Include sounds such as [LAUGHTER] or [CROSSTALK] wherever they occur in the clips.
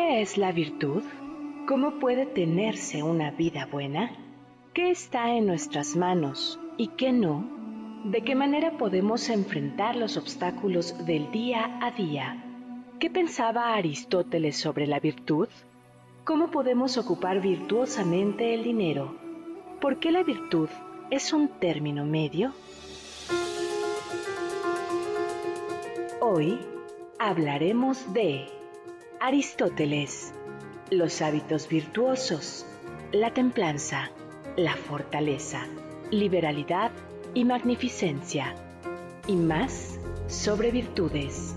¿Qué es la virtud? ¿Cómo puede tenerse una vida buena? ¿Qué está en nuestras manos y qué no? ¿De qué manera podemos enfrentar los obstáculos del día a día? ¿Qué pensaba Aristóteles sobre la virtud? ¿Cómo podemos ocupar virtuosamente el dinero? ¿Por qué la virtud es un término medio? Hoy hablaremos de Aristóteles, los hábitos virtuosos, la templanza, la fortaleza, liberalidad y magnificencia, y más sobre virtudes.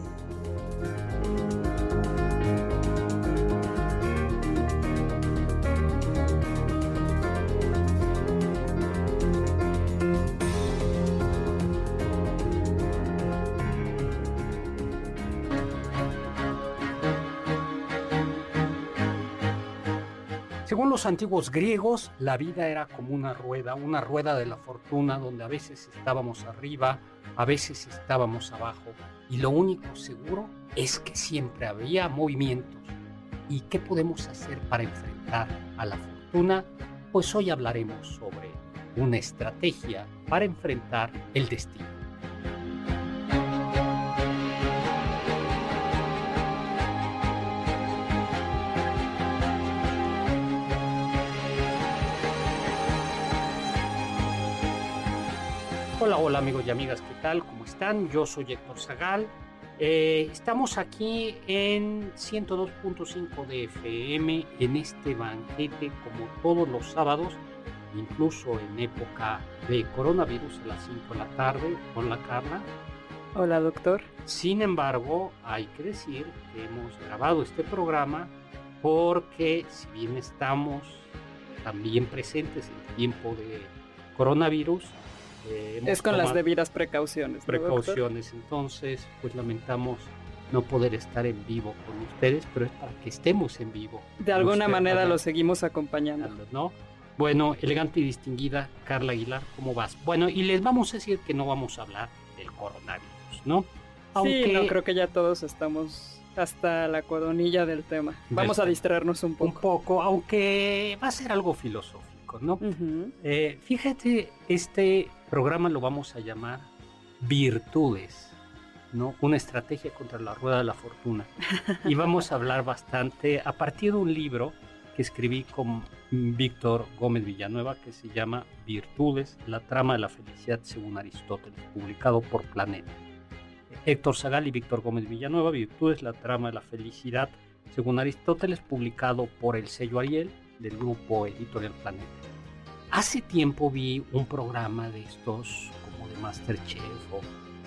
Los antiguos griegos, la vida era como una rueda, una rueda de la fortuna donde a veces estábamos arriba, a veces estábamos abajo, y lo único seguro es que siempre había movimientos. ¿Y qué podemos hacer para enfrentar a la fortuna? Pues hoy hablaremos sobre una estrategia para enfrentar el destino. Hola, hola amigos y amigas, ¿qué tal? ¿Cómo están? Yo soy Héctor Zagal. Eh, estamos aquí en 102.5 de FM en este banquete como todos los sábados, incluso en época de coronavirus a las 5 de la tarde. Hola Carla. Hola doctor. Sin embargo, hay que decir que hemos grabado este programa porque si bien estamos también presentes en tiempo de coronavirus, eh, es con las debidas precauciones. Precauciones, entonces pues lamentamos no poder estar en vivo con ustedes, pero es para que estemos en vivo. De alguna manera lo seguimos acompañando. ¿no? Bueno, elegante y distinguida Carla Aguilar, ¿cómo vas? Bueno, y les vamos a decir que no vamos a hablar del coronavirus, ¿no? Aunque... Sí, no, creo que ya todos estamos hasta la coronilla del tema. Vamos a distraernos un poco. Un poco, aunque va a ser algo filosófico, ¿no? Eh, fíjate, este programa lo vamos a llamar Virtudes, ¿no? Una estrategia contra la rueda de la fortuna. [LAUGHS] Y vamos a hablar bastante a partir de un libro que escribí con Víctor Gómez Villanueva que se llama Virtudes, la trama de la felicidad según Aristóteles, publicado por Planeta. Héctor Zagal y Víctor Gómez Villanueva, Virtudes, la trama de la felicidad según Aristóteles, publicado por el sello Ariel del grupo editorial Planeta. Hace tiempo vi un programa de estos, como de Masterchef o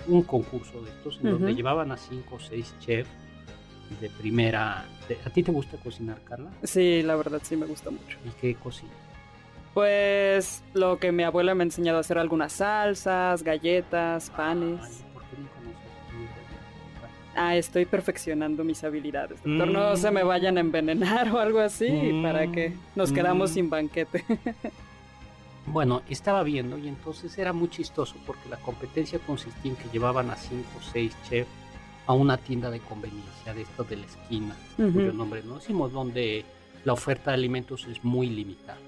un concurso de estos, en donde llevaban a cinco o seis chefs de primera. ¿A ti te gusta cocinar, Carla? Sí, la verdad sí me gusta mucho. ¿Y qué cocina? Pues lo que mi abuela me ha enseñado a hacer algunas salsas, galletas, panes. Ay, ¿por qué no Ah, estoy perfeccionando mis habilidades. Doctor, no se me vayan a envenenar [LAUGHS] o algo así, Mm. para que nos quedamos Mm. sin banquete. [LAUGHS] Bueno, estaba viendo y entonces era muy chistoso porque la competencia consistía en que llevaban a cinco o seis chefs a una tienda de conveniencia de esto de la esquina, cuyo nombre no decimos, donde la oferta de alimentos es muy limitada.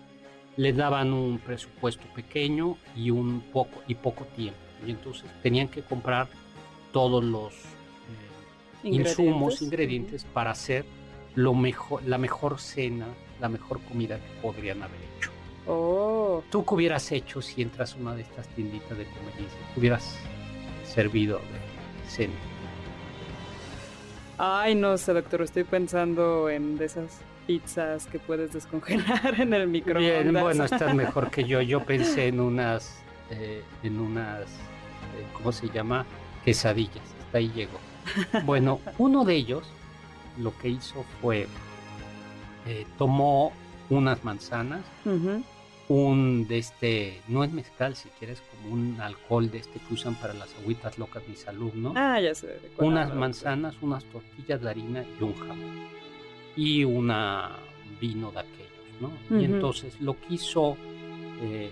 Les daban un presupuesto pequeño y un poco y poco tiempo y entonces tenían que comprar todos los eh, insumos, ingredientes para hacer lo mejor, la mejor cena, la mejor comida que podrían haber hecho. Oh. ¿Tú qué hubieras hecho si entras a una de estas tienditas de conveniencia? ¿Qué hubieras servido de cena? Ay, no sé, doctor, estoy pensando en de esas pizzas que puedes descongelar [LAUGHS] en el microondas. Bien, bueno, estás mejor que yo. Yo pensé en unas, eh, en unas, eh, ¿cómo se llama? Quesadillas. Hasta ahí llegó. Bueno, uno de ellos lo que hizo fue, eh, tomó unas manzanas, un de este, no es mezcal, si quieres, como un alcohol de este que usan para las agüitas locas mis alumnos. Ah, ya sé. Unas manzanas, unas tortillas de harina y un jamón. Y una vino de aquellos, ¿no? Y entonces lo que hizo eh,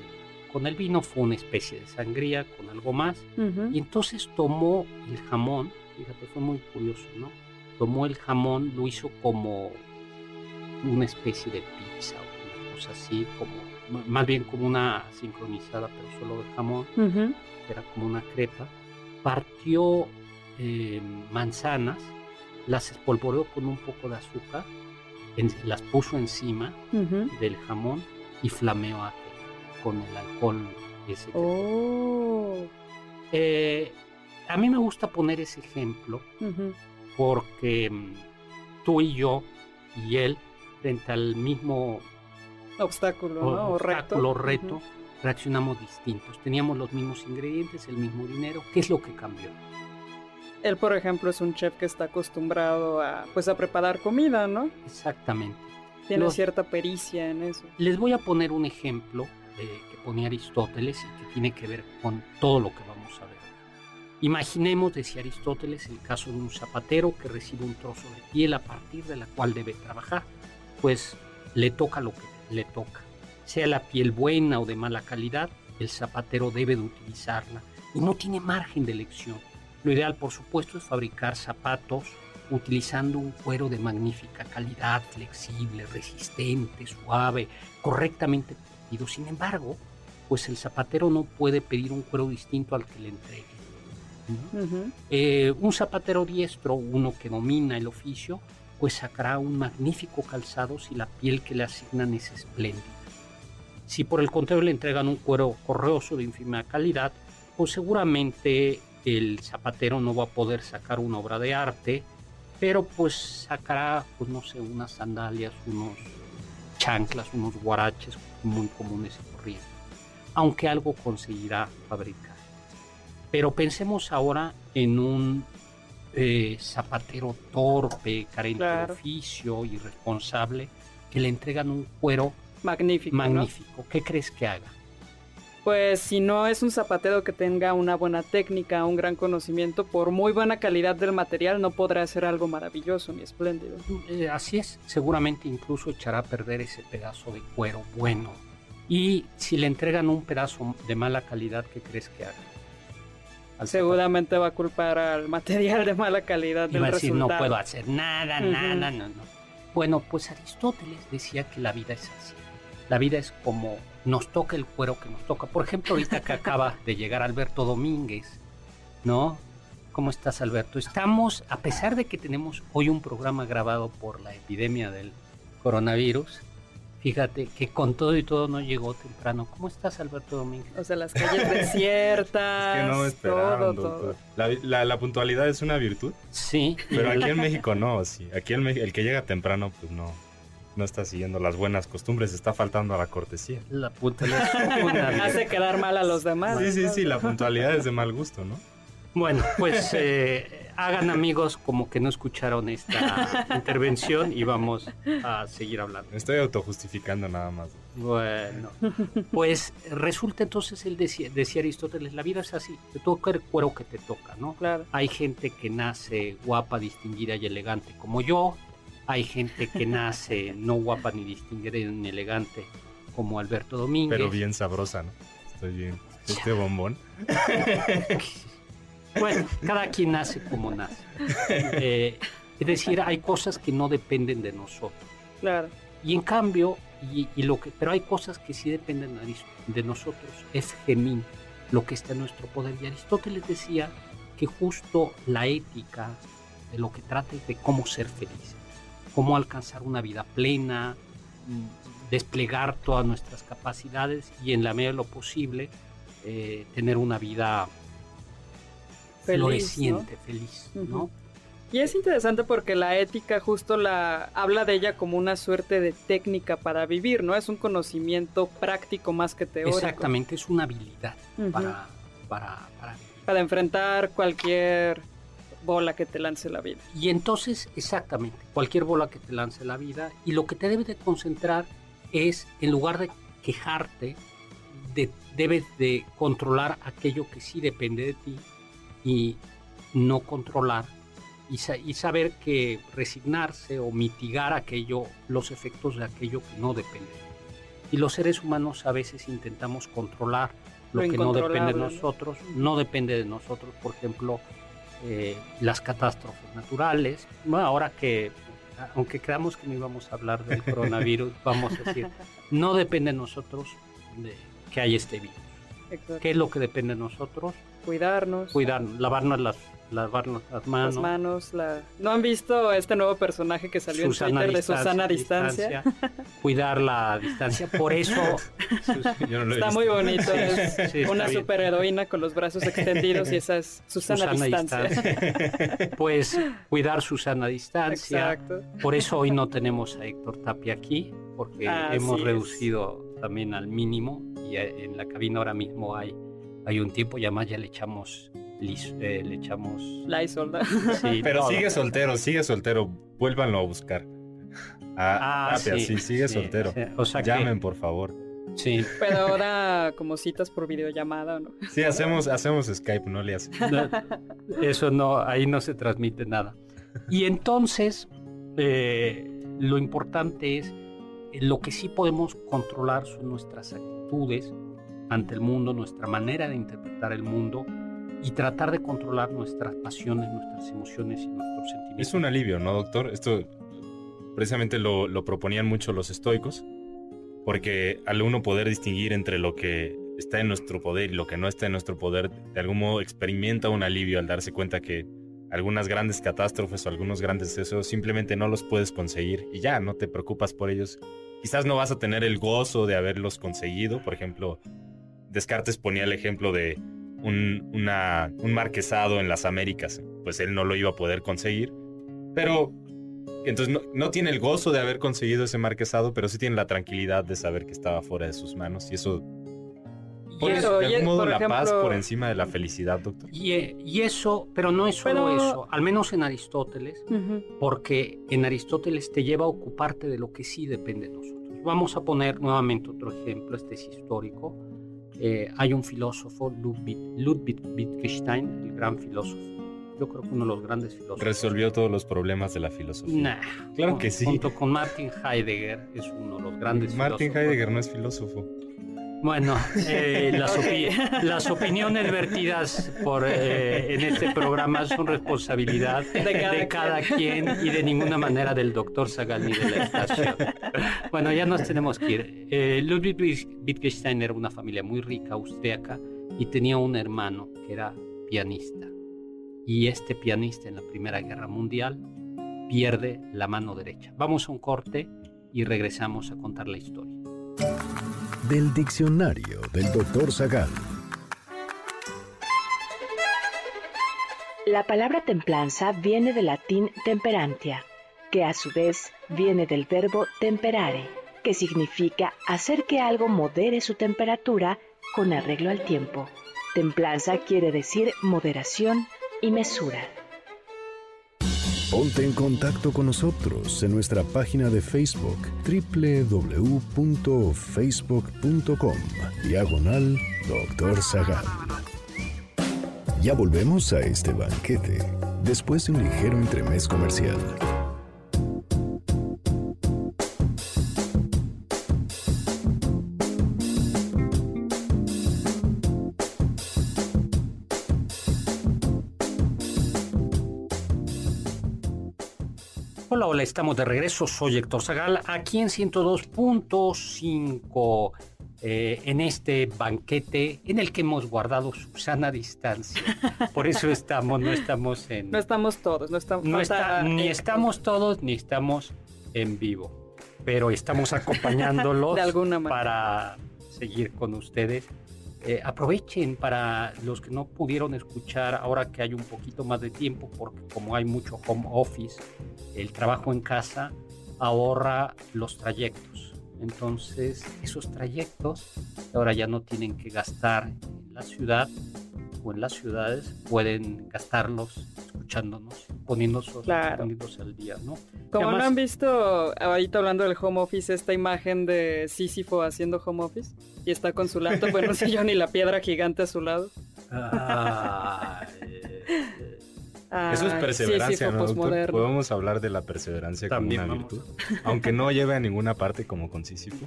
con el vino fue una especie de sangría con algo más. Y entonces tomó el jamón, fíjate, fue muy curioso, ¿no? Tomó el jamón, lo hizo como una especie de pizza así, como más bien como una sincronizada, pero solo de jamón, era como una crepa. Partió eh, manzanas, las espolvoreó con un poco de azúcar, las puso encima del jamón y flameó con el alcohol ese. Oh. Eh, a mí me gusta poner ese ejemplo porque mm, tú y yo y él frente al mismo obstáculo, ¿no? obstáculo reto, reaccionamos distintos. Teníamos los mismos ingredientes, el mismo dinero. ¿Qué es lo que cambió? Él, por ejemplo, es un chef que está acostumbrado a, pues, a preparar comida, ¿no? Exactamente. Tiene cierta pericia en eso. Les voy a poner un ejemplo eh, que ponía Aristóteles y que tiene que ver con todo lo que vamos a ver. Imaginemos, decía Aristóteles, el caso de un zapatero que recibe un trozo de piel a partir de la cual debe trabajar. Pues le toca lo que le toca. Sea la piel buena o de mala calidad, el zapatero debe de utilizarla y no tiene margen de elección. Lo ideal, por supuesto, es fabricar zapatos utilizando un cuero de magnífica calidad, flexible, resistente, suave, correctamente tejido. Sin embargo, pues el zapatero no puede pedir un cuero distinto al que le entregue. Eh, un zapatero diestro, uno que domina el oficio, pues sacará un magnífico calzado si la piel que le asignan es espléndida. Si por el contrario le entregan un cuero correoso de ínfima calidad, pues seguramente el zapatero no va a poder sacar una obra de arte, pero pues sacará, pues no sé, unas sandalias, unos chanclas, unos guaraches muy comunes y corrientes, aunque algo conseguirá fabricar. Pero pensemos ahora en un eh, zapatero torpe, carente de oficio, irresponsable, que le entregan un cuero magnífico. Magnífico. ¿Qué crees que haga? Pues si no es un zapatero que tenga una buena técnica, un gran conocimiento, por muy buena calidad del material no podrá hacer algo maravilloso ni espléndido. Eh, así es, seguramente incluso echará a perder ese pedazo de cuero bueno. Y si le entregan un pedazo de mala calidad, ¿qué crees que haga? Seguramente va a culpar al material de mala calidad del va a decir, no puedo hacer nada, nada, no, no. Bueno, pues Aristóteles decía que la vida es así. La vida es como nos toca el cuero que nos toca. Por ejemplo, ahorita que acaba [LAUGHS] de llegar Alberto Domínguez, ¿no? ¿Cómo estás, Alberto? Estamos, a pesar de que tenemos hoy un programa grabado por la epidemia del coronavirus, Fíjate que con todo y todo no llegó temprano. ¿Cómo estás, Alberto Domínguez? O sea, las calles desiertas. [LAUGHS] es que no me esperaron, todo, La, puntualidad es una virtud. Sí. Pero aquí en [LAUGHS] México no, sí. Aquí el, el que llega temprano, pues no, no está siguiendo las buenas costumbres, está faltando a la cortesía. La puntualidad hace quedar mal a los demás. Sí, sí, sí, la puntualidad es de mal gusto, ¿no? Bueno, pues eh, hagan amigos como que no escucharon esta [LAUGHS] intervención y vamos a seguir hablando. Me estoy autojustificando nada más. Bueno, pues resulta entonces, él decía, decía Aristóteles, la vida es así, te toca el cuero que te toca, ¿no? Claro. Hay gente que nace guapa, distinguida y elegante como yo, hay gente que nace no guapa ni distinguida ni elegante como Alberto Domínguez. Pero bien sabrosa, ¿no? Estoy bien. Este bombón. [LAUGHS] bueno, cada quien nace como nace. Eh, es decir, hay cosas que no dependen de nosotros. Claro. Y en cambio, y, lo que, pero hay cosas que sí dependen de nosotros. Es gemín, lo que está en nuestro poder. Y Aristóteles decía que justo la ética de lo que trata es de cómo ser feliz, cómo alcanzar una vida plena, mm, desplegar todas nuestras capacidades y en la medida de lo posible eh, tener una vida feliz, floreciente, feliz, ¿no? Y es interesante porque la ética justo la habla de ella como una suerte de técnica para vivir, ¿no? Es un conocimiento práctico más que teórico. Exactamente, es una habilidad para, para, para enfrentar cualquier bola que te lance la vida. Y entonces, exactamente, cualquier bola que te lance la vida, y lo que te debe de concentrar es, en lugar de quejarte, de, debes de controlar aquello que sí depende de ti y no controlar y, y, saber que resignarse o mitigar aquello, los efectos de aquello que no depende. Y los seres humanos a veces intentamos controlar lo, que no depende de nosotros, no depende de nosotros, por ejemplo, eh, las catástrofes naturales. Bueno, ahora que, aunque creamos que no íbamos a hablar del [LAUGHS] coronavirus, vamos a decir, no depende de nosotros de que haya este virus. ¿Qué es lo que depende de nosotros? Cuidarnos. Cuidarnos, lavarnos las lavarnos las manos. Las manos, la... ¿No han visto este nuevo personaje que salió en Twitter de Susana a distancia? [LAUGHS] Cuidar la distancia, por eso... [LAUGHS] está muy bonito, es una superheroína con los brazos extendidos y esa es Susana, a distancia. [LAUGHS] Pues cuidar Susana a distancia. Exacto. Por eso hoy no tenemos a Héctor Tapia aquí, porque hemos reducido también al mínimo y en la cabina ahora mismo hay, hay un tiempo y además ya le echamos eh, le echamos... Sí, Pero sigue soltero, sigue soltero. Vuélvanlo a buscar. Ah, ah sí, sigue soltero. O sea Llamen, por favor. Sí. Pero ahora como citas por videollamada, ¿no? Sí, hacemos, hacemos Skype, no le hace. eso no, ahí no se transmite nada. Y entonces, eh, lo importante es, eh, lo que sí podemos controlar son nuestras actitudes ante el mundo, nuestra manera de interpretar el mundo y tratar de controlar nuestras pasiones, nuestras emociones y nuestros sentimientos. Es un alivio, ¿no, doctor? Esto precisamente lo, lo proponían mucho los estoicos, porque al uno poder distinguir entre lo que está en nuestro poder y lo que no está en nuestro poder, de algún modo experimenta un alivio al darse cuenta que algunas grandes catástrofes o algunos grandes deseos simplemente no los puedes conseguir y ya no te preocupas por ellos. Quizás no vas a tener el gozo de haberlos conseguido. Por ejemplo, Descartes ponía el ejemplo de un, una, un marquesado en las Américas, pues él no lo iba a poder conseguir. Pero entonces no, tiene el gozo de haber conseguido ese marquesado, pero sí tiene la tranquilidad de saber que estaba fuera de sus manos y eso pone de algún modo la paz por encima de la felicidad, doctor. Y, y eso, pero no es solo eso, al menos en Aristóteles, porque en Aristóteles te lleva a ocuparte de lo que sí depende de nosotros. Vamos a poner nuevamente otro ejemplo, este es histórico. Eh, hay un filósofo, Ludwig, Ludwig Wittgenstein, el gran filósofo. Yo creo que uno de los grandes filósofos. Resolvió todos los problemas de la filosofía. claro que sí. Junto con Martin Heidegger, es uno de los grandes Martin Heidegger no es filósofo. Bueno, [LAUGHS] eh, las, opiniones vertidas por, eh, en este programa son responsabilidad de cada, quien y de ninguna manera del doctor Sagal ni de la estación. Bueno, ya nos tenemos que ir. Eh, Ludwig Wittgenstein era una familia muy rica, austríaca, y tenía un hermano que era pianista. Y este pianista en la Primera Guerra Mundial pierde la mano derecha. Vamos a un corte y regresamos a contar la historia del diccionario del doctor Zagal. La palabra templanza viene del latín temperantia, que a su vez viene del verbo temperare, que significa hacer que algo modere su temperatura con arreglo al tiempo. Templanza quiere decir moderación y mesura. Ponte en contacto con nosotros en nuestra página de Facebook www.facebook.com Diagonal Doctor Zagal. Ya volvemos a este banquete después de un ligero entremés comercial. Hola, estamos de regreso. Soy Héctor Zagal, aquí en 102.5, eh, en este banquete en el que hemos guardado su sana distancia. Por eso estamos, no estamos en... No estamos todos, no estamos... No está- ni estamos todos, ni estamos en vivo, pero estamos [LAUGHS] acompañándolos De alguna manera. para seguir con ustedes. Eh, aprovechen para los que no pudieron escuchar ahora que hay un poquito más de tiempo, porque como hay mucho home office, el trabajo en casa ahorra los trayectos. Entonces, esos trayectos ahora ya no tienen que gastar en la ciudad o en las ciudades, pueden gastarlos escuchándonos, poniéndose, Claro. poniéndose al día, ¿no? Como no han visto, ahorita hablando del home office, esta imagen de Sísifo haciendo home office y está con su laptop en un [LAUGHS] sillón y la piedra gigante a su lado. Eh, Eso es perseverancia. Podemos hablar de la perseverancia También como una. Aunque no lleve a ninguna parte como con Sísifo.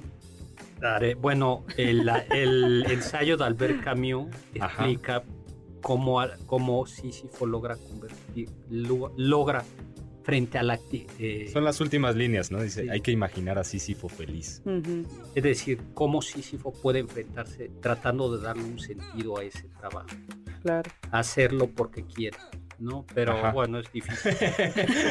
Bueno, el, el ensayo de Albert Camus explica a- cómo Sísifo logra convertir, lo- logra frente a la eh, Son las últimas líneas, ¿no? Dice, Sí. hay que imaginar a Sísifo feliz. Es decir, cómo Sísifo puede enfrentarse tratando de darle un sentido a ese trabajo, Claro. hacerlo porque quiere, ¿no? Pero Ajá. bueno, es difícil. [LAUGHS]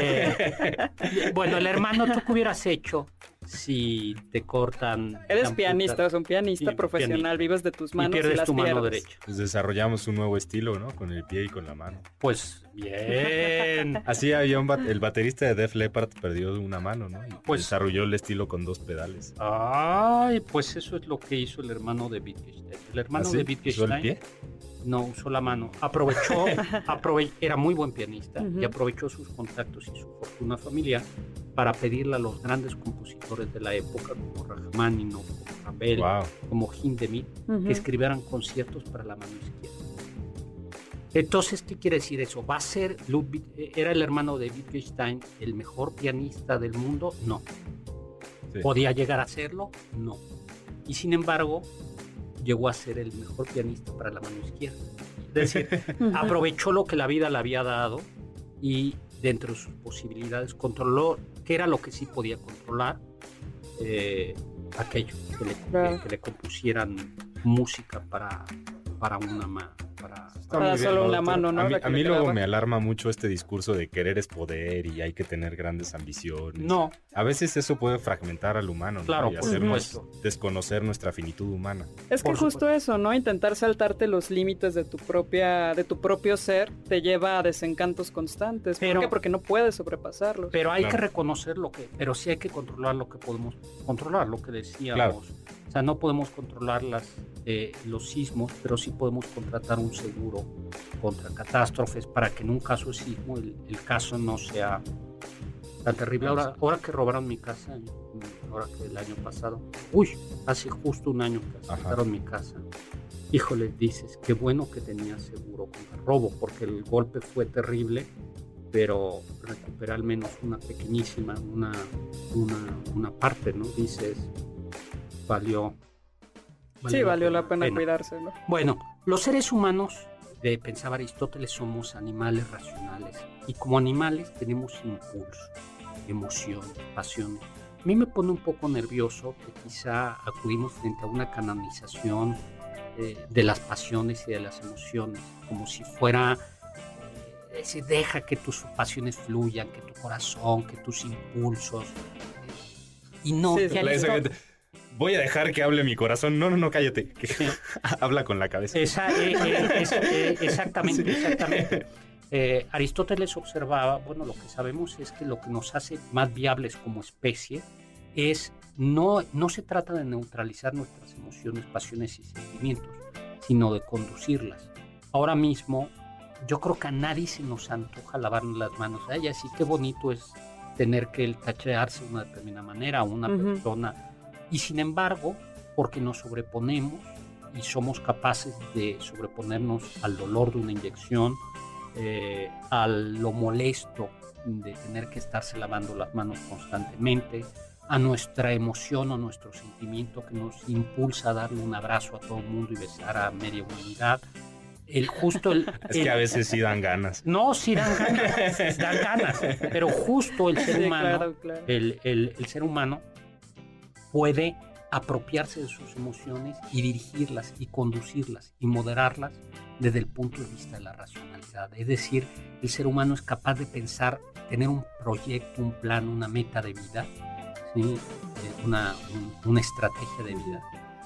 Eh, bueno, el hermano, ¿tú qué hubieras hecho si te cortan? Eres pianista, eres un pianista Sí, profesional, pianista. vives de tus manos y, pierdes las tu mano pierdes. derecha? Pues desarrollamos un nuevo estilo, ¿no? Con el pie y con la mano. Pues bien. [LAUGHS] Así había un bat- el baterista de Def Leppard perdió una mano, ¿no? Y Pues- desarrolló el estilo con dos pedales. Ay, pues eso es lo que hizo el hermano de Wittgenstein. El hermano ¿Usó el pie? No usó la mano, aprovechó, [LAUGHS] aprove- era muy buen pianista y aprovechó sus contactos y su fortuna familiar para pedirle a los grandes compositores de la época como Rachmaninoff, como Ravel, Wow. como Hindemith, que escribieran conciertos para la mano izquierda. Entonces, ¿qué quiere decir eso? ¿Va a ser Ludwig, eh, era el hermano de Wittgenstein el mejor pianista del mundo? No. Sí. ¿Podía llegar a serlo? No. Y sin embargo, llegó a ser el mejor pianista para la mano izquierda. Es decir, [LAUGHS] aprovechó lo que la vida le había dado y dentro de sus posibilidades controló qué era lo que sí podía controlar, eh, aquello, que le, que le compusieran música para, para una mano. Para, bien, solo ¿no, una mano, ¿no? A mí, a luego me alarma mucho este discurso de querer es poder y hay que tener grandes ambiciones. No, A veces eso puede fragmentar al humano, ¿no? Claro, y hacernos supuesto. desconocer nuestra finitud humana. Es que Por justo supuesto. eso, ¿no? Intentar saltarte los límites de tu propia, de tu propio ser, te lleva a desencantos constantes. Pero- ¿Por qué? Porque no puedes sobrepasarlos. Pero hay Claro. que reconocer lo que, pero sí hay que controlar lo que podemos controlar, lo que decíamos. Claro. O sea, no podemos controlar las, eh, los sismos, pero sí podemos contratar un seguro contra catástrofes para que en un caso de sismo el, el caso no sea tan terrible. Ahora, ahora que robaron mi casa, ahora que el año pasado, uy, hace justo un año que asaltaron mi casa. Híjole, dices, qué bueno que tenía seguro contra robo, porque el golpe fue terrible, pero recuperé al menos una pequeñísima, una, una, una parte, ¿no? Dices, valió. sí, valió la pena cuidarse, ¿no? Bueno, los seres humanos, de pensaba Aristóteles, somos animales racionales y como animales tenemos impulso, emociones, pasiones. A mí me pone un poco nervioso que quizá acudimos frente a una canonización eh, de las pasiones y de las emociones, como si fuera, eh, decir, deja que tus pasiones fluyan, que tu corazón, que tus impulsos. eh, y no, Sí, Voy a dejar que hable mi corazón. No, no, no, cállate. [LAUGHS] Habla con la cabeza. Esa- eh, eh, es- eh, exactamente, exactamente. Eh, Aristóteles observaba, bueno, lo que sabemos es que lo que nos hace más viables como especie es no, no se trata de neutralizar nuestras emociones, pasiones y sentimientos, sino de conducirlas. Ahora mismo, yo creo que a nadie se nos antoja lavarnos las manos. Ay, así qué bonito es tener que el tachearse de una determinada manera a una persona. Y sin embargo, porque nos sobreponemos y somos capaces de sobreponernos al dolor de una inyección, eh, a lo molesto de tener que estarse lavando las manos constantemente, a nuestra emoción o nuestro sentimiento que nos impulsa a darle un abrazo a todo el mundo y besar a media humanidad. el justo el, [LAUGHS] Es que a veces sí dan ganas. No, sí dan ganas, dan ganas, pero justo el ser Sí, humano, claro, claro. El, el- el ser humano puede apropiarse de sus emociones y dirigirlas y conducirlas y moderarlas desde el punto de vista de la racionalidad. Es decir, el ser humano es capaz de pensar, tener un proyecto, un plan, una meta de vida, ¿sí? Eh, una, un- una estrategia de vida.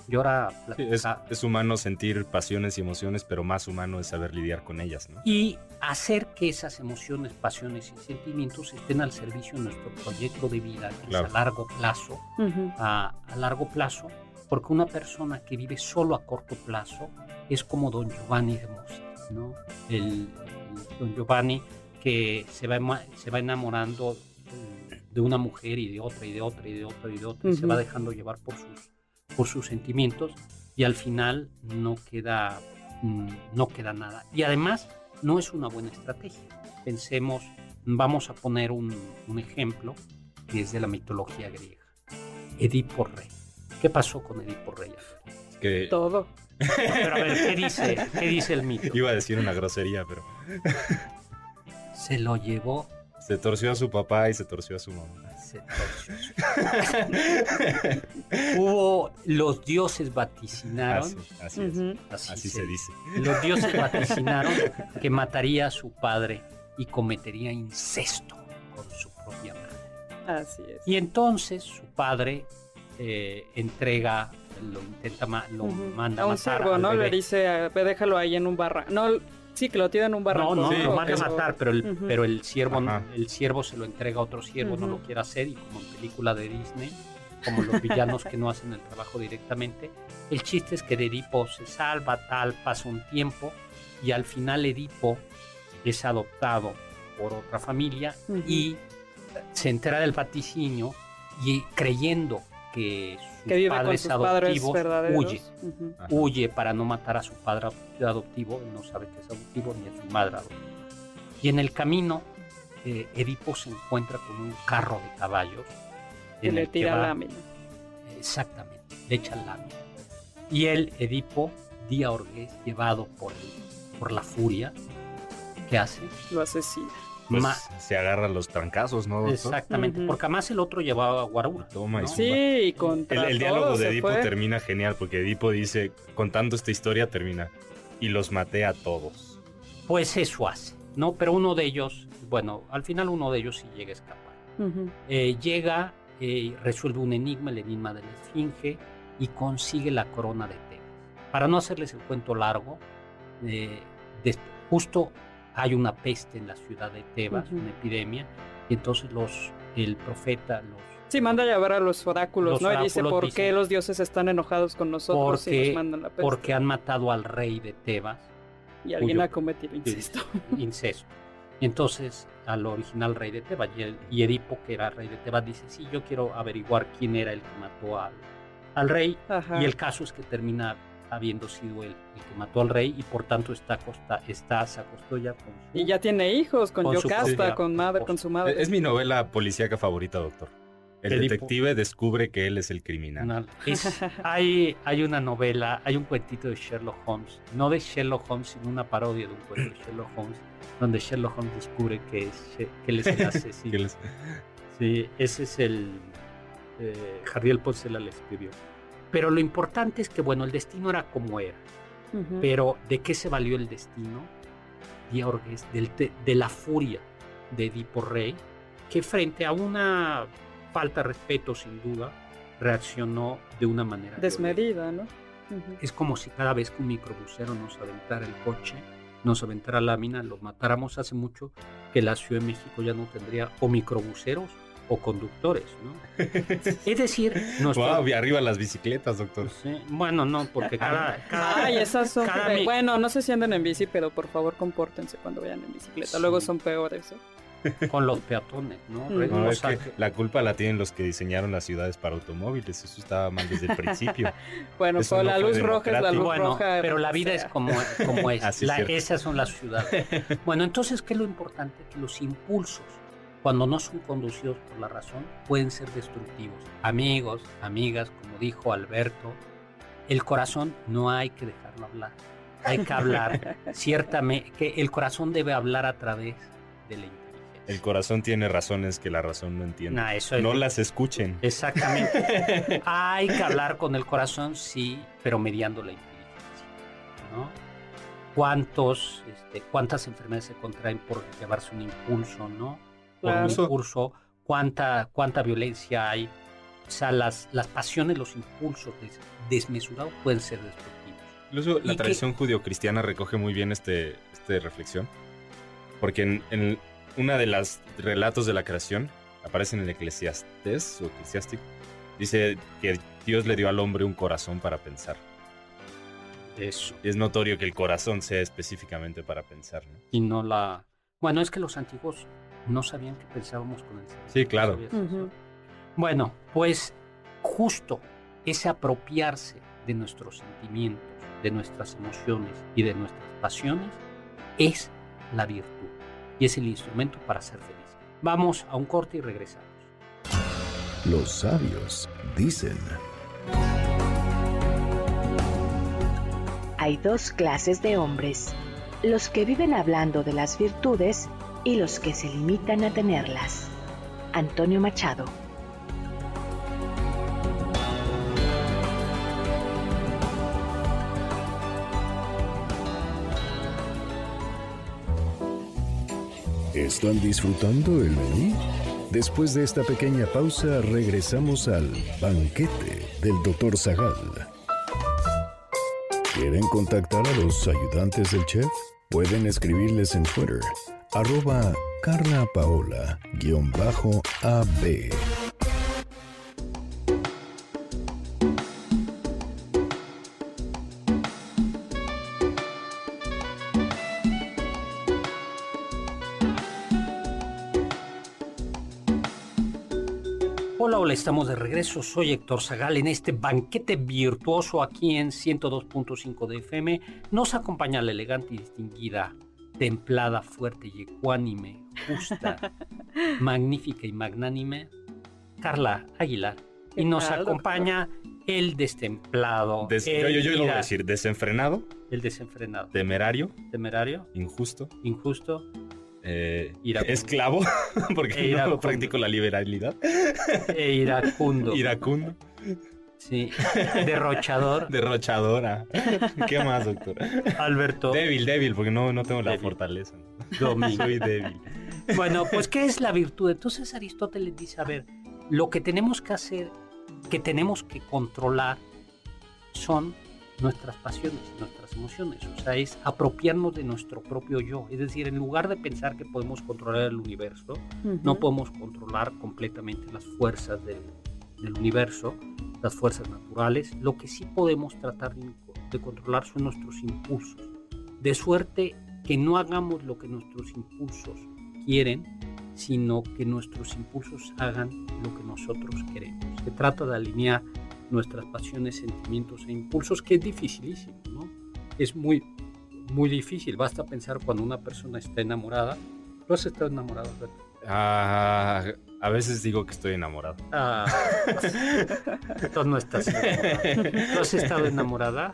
Y ahora Sí, es, platica- es humano sentir pasiones y emociones, pero más humano es saber lidiar con ellas, ¿no? y hacer que esas emociones, pasiones y sentimientos estén al servicio de nuestro proyecto de vida, que Claro. es a largo plazo, Ujú. a, a largo plazo, porque una persona que vive solo a corto plazo es como Don Giovanni de Mozart, ¿no? El, el Don Giovanni que se va, se va enamorando eh, de una mujer y de otra y de otra y de otra y de otra y se va dejando llevar por sus, por sus sentimientos y al final no queda, mm, no queda nada. Y además no es una buena estrategia. Pensemos, vamos a poner un, un ejemplo que es de la mitología griega. Edipo Rey. ¿Qué pasó con Edipo Rey? Es que Todo. Pero a ver, ¿qué dice, qué dice el mito? iba a decir una grosería, pero [LAUGHS] Se lo llevó, se torció a su papá y se torció a su mamá. se torció. [LAUGHS] Hubo, los dioses vaticinaron, Así, así es. Así, Así se se dice. Los dioses [LAUGHS] vaticinaron que mataría a su padre y cometería incesto con su propia madre. Así es. Y entonces su padre eh, entrega, lo intenta, ma- lo manda a un matar cervo, al ¿no? Le dice, déjalo ahí en un barranco. No, sí, que lo tira en un barranco. No, no, Sí, lo van a matar, pero el, Ujú. pero el ciervo, Ajá. el ciervo se lo entrega a otro ciervo, no lo quiere hacer y como en película de Disney, como los villanos que no hacen el trabajo directamente, el chiste es que de Edipo se salva, tal, pasa un tiempo y al final Edipo es adoptado por otra familia y se entera del vaticinio y creyendo que sus Que padres sus adoptivos huye huye para no matar a su padre adoptivo, no sabe que es adoptivo ni a su madre adoptiva. Y en el camino, eh, Edipo se encuentra con un carro de caballos. Le el tira va- lámina. Exactamente, le echa lámina. Y él, Edipo, Diaorgues, llevado por, el- por la furia, ¿qué hace? Lo asesina. Pues Ma- se agarra los trancazos, ¿no, doctor? Exactamente, porque además el otro llevaba guarura. Toma y ¿no? Sí, y El, contra el diálogo todo de Edipo fue. termina genial porque Edipo dice, contando esta historia, termina. Y los maté a todos. Pues eso hace, ¿no? Pero uno de ellos, bueno, al final uno de ellos sí llega a escapar. Eh, llega, eh, resuelve un enigma, el enigma de la esfinge, y consigue la corona de Tebas. Para no hacerles el cuento largo, eh, justo hay una peste en la ciudad de Tebas, una epidemia, y entonces los, el profeta, los, Sí, manda a llevar a los oráculos, Los ¿no? Y dice, ¿por qué los dioses están enojados con nosotros Porque- nos mandan la peste? porque han matado al rey de Tebas, Y alguien cuyo- ha cometido incesto. incesto. Y entonces al original rey de Tebas, y, Edipo, que era rey de Tebas, dice, sí, yo quiero averiguar quién era el que mató al, al rey, Ajá. Y el caso es que termina habiendo sido él el que mató al rey y por tanto está, acosta, está se acostó ya con su... Y ya tiene hijos con, Con su Yocasta, con madre, con su madre. Es mi novela policíaca favorita, doctor. El Edipo. detective descubre que él es el criminal. es- [LAUGHS] hay, hay una novela, hay un cuentito de Sherlock Holmes, no de Sherlock Holmes, sino una parodia de un cuento de Sherlock Holmes, donde Sherlock Holmes descubre que, es, que él es el [LAUGHS] asesino. Sí, ese es el... Eh, Jardiel Poncela le escribió. Pero lo importante es que, bueno, el destino era como era. Pero ¿de qué se valió el destino? Diorgues, del te- de la furia de Edipo Rey, que frente a una falta de respeto, sin duda, reaccionó de una manera violenta. Desmedida, ¿no? Es como si cada vez que un microbusero nos aventara el coche, nos aventara lámina, lo matáramos hace mucho que la Ciudad de México ya no tendría o microbuseros o conductores, ¿no? [LAUGHS] Es decir, nuestro... Wow, y arriba las bicicletas, doctor. Sí, bueno, no, porque cada... cada- Ay, esas son. cada mi- Bueno, no sé si andan en bici, pero por favor compórtense cuando vayan en bicicleta. Sí. Luego son peores. ¿eh? [LAUGHS] con los peatones, ¿no? Mm. No, O es sea, que que- la culpa la tienen los que diseñaron las ciudades para automóviles. Eso estaba mal desde el [LAUGHS] principio. Bueno, Eso con no la luz roja es la luz bueno, roja. pero la vida sea. es como, como es. [LAUGHS] Así La- esas son las ciudades. Bueno, entonces, ¿qué es lo importante? Que los impulsos, cuando no son conducidos por la razón, pueden ser destructivos. Amigos, amigas, como dijo Alberto, el corazón no hay que dejarlo hablar. hay que hablar ciertamente, que el corazón debe hablar a través de la. El corazón tiene razones que la razón no entiende. Nah, eso es- no las escuchen. Exactamente. [LAUGHS] hay que hablar con el corazón, sí, pero mediando la inteligencia. ¿no? ¿Cuántos, este, ¿Cuántas enfermedades se contraen por llevarse un impulso, no? Por Claro. un impulso, ¿cuánta, cuánta violencia hay? O sea, las, las pasiones, los impulsos des- desmesurados pueden ser destructivos. Incluso ¿Y la tradición judio-cristiana recoge muy bien este, este reflexión. Porque en, en una de las relatos de la creación, aparece en el Eclesiastés o Eclesiástico, dice que Dios le dio al hombre un corazón para pensar. Eso. Es notorio que el corazón sea específicamente para pensar. ¿no? Y no la... Bueno, es que los antiguos no sabían que pensábamos con el cerebro. Sí, claro. Bueno, pues justo ese apropiarse de nuestros sentimientos, de nuestras emociones y de nuestras pasiones es la virtud y es el instrumento para ser feliz. Vamos a un corte y regresamos. Los sabios dicen, Hay dos clases de hombres, los que viven hablando de las virtudes y los que se limitan a tenerlas. Antonio Machado. ¿Están disfrutando el menú? Después de esta pequeña pausa regresamos al banquete del Dr. Zagal. ¿Quieren contactar a los ayudantes del chef? Pueden escribirles en Twitter, arroba Carla hola, estamos de regreso. Soy Héctor Zagal en este banquete virtuoso aquí en 102.5 de FM. Nos acompaña la elegante y distinguida, templada, fuerte y ecuánime, justa, [LAUGHS] magnífica y magnánime, Carla Aguilar. Y ¿Qué nos tal, doctor? acompaña el destemplado, Des- el, yo, yo, yo lo voy a decir, desenfrenado, el desenfrenado, temerario, temerario, injusto, injusto, eh, esclavo, [LAUGHS] porque E no practico la liberalidad, e iracundo. iracundo, Sí, derrochador, [LAUGHS] derrochadora. ¿Qué más, doctor? Alberto Débil, débil, porque no, no tengo la fortaleza. Domingo. Soy débil. Bueno, pues ¿qué es la virtud? Entonces Aristóteles dice, a ver, lo que tenemos que hacer, que tenemos que controlar, son nuestras pasiones, nuestras emociones. O sea, es apropiarnos de nuestro propio yo. Es decir, en lugar de pensar que podemos controlar el universo, no podemos controlar completamente las fuerzas del, del universo, las fuerzas naturales. Lo que sí podemos tratar de, de controlar son nuestros impulsos. De suerte que no hagamos lo que nuestros impulsos quieren, sino que nuestros impulsos hagan lo que nosotros queremos. Se trata de alinear nuestras pasiones, sentimientos e impulsos, que es dificilísimo, ¿no? Es muy, muy difícil. Basta pensar cuando una persona está enamorada. ¿Tú has estado enamorado, Alberto? Ah, a veces digo que estoy enamorado. Ah, tú no estás enamorada. ¿Tú has estado enamorada?